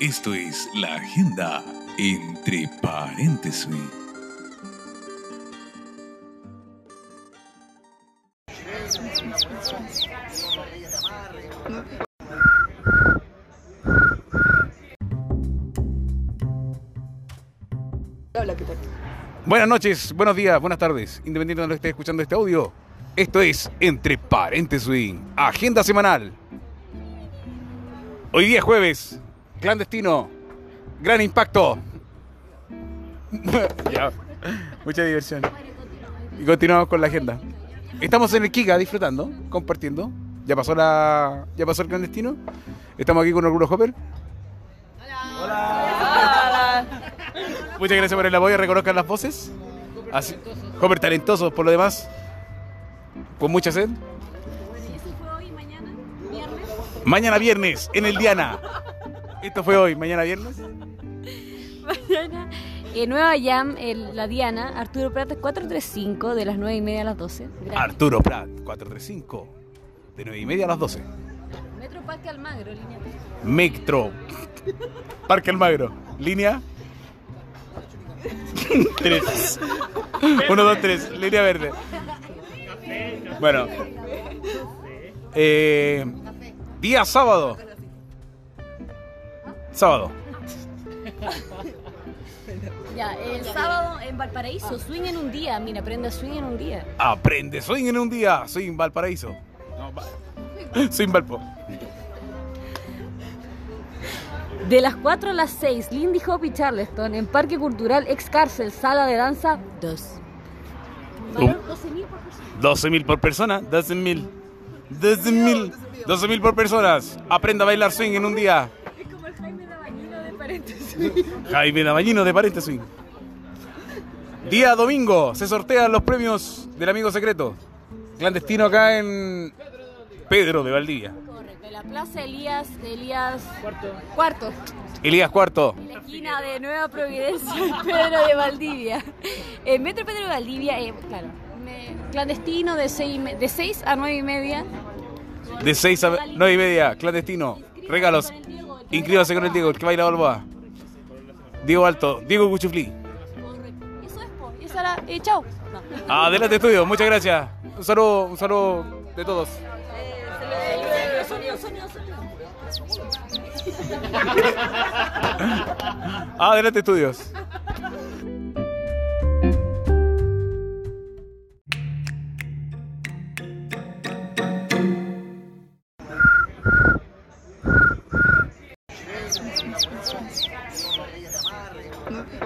Esto es la agenda entre paréntesis. Buenas noches, buenos días, buenas tardes, independiente de donde esté escuchando este audio. Esto es Entre Paréntesis, agenda semanal. Hoy día es jueves, clandestino, gran impacto. Ya, Mucha diversión. Y continuamos con la agenda. Estamos en el Kika disfrutando, compartiendo. Ya pasó la. Ya pasó el clandestino. Estamos aquí con Orgullo Hopper. Muchas gracias por el apoyo, reconozcan las voces. Así, Hopper talentoso por lo demás. Con mucha sed. Eso fue hoy, mañana, viernes. Mañana viernes en el Diana. Esto fue hoy, mañana viernes. Mañana, eh, nueva Jam, el- la Diana, Arturo Prat 435, de las 9 y media a las 12. Gracias. Arturo Prat, 435. De 9 y media a las 12. Metro Parque Almagro, línea 3. Metro. Parque Almagro. Línea. 3. 1, 2, 3. Línea verde. Bueno. Eh, día sábado. Sábado. Ya, el sábado en Valparaíso, swing en un día. Mira, aprende a swing en un día. Aprende swing en un día. Soy en Valparaíso. No, va- Soy en Valpo. De las 4 a las 6, Lindy Hop y Charleston, en Parque Cultural Ex Cárcel, Sala de Danza 2. Valor 12.000 por persona. 12 mil por persona. 12 mil. 12 mil. 12 mil por personas. Aprenda a bailar swing en un día. Jaime Dabañino de paréntesis. Jaime de Paréntesis. Día domingo se sortean los premios del amigo secreto. Clandestino acá en Pedro de Valdivia. Correcto, en la Plaza Elías, Elías Cuarto. Cuarto. Elías Cuarto. En la esquina de Nueva Providencia Pedro de Valdivia. En Metro Pedro de Valdivia, eh, claro, me- clandestino de 6 de seis a 9 y media. De 6 a 9 y media. Clandestino. Regalos. Inscríbase con el Diego, el que baila Balboa. Diego Alto. Diego Cuchuflí. Y eso es, po. Y eso era, eh, chao. No. Adelante estudio. Muchas gracias. Un saludo, un saludo de todos. Sonido, sonido. Adelante estudios.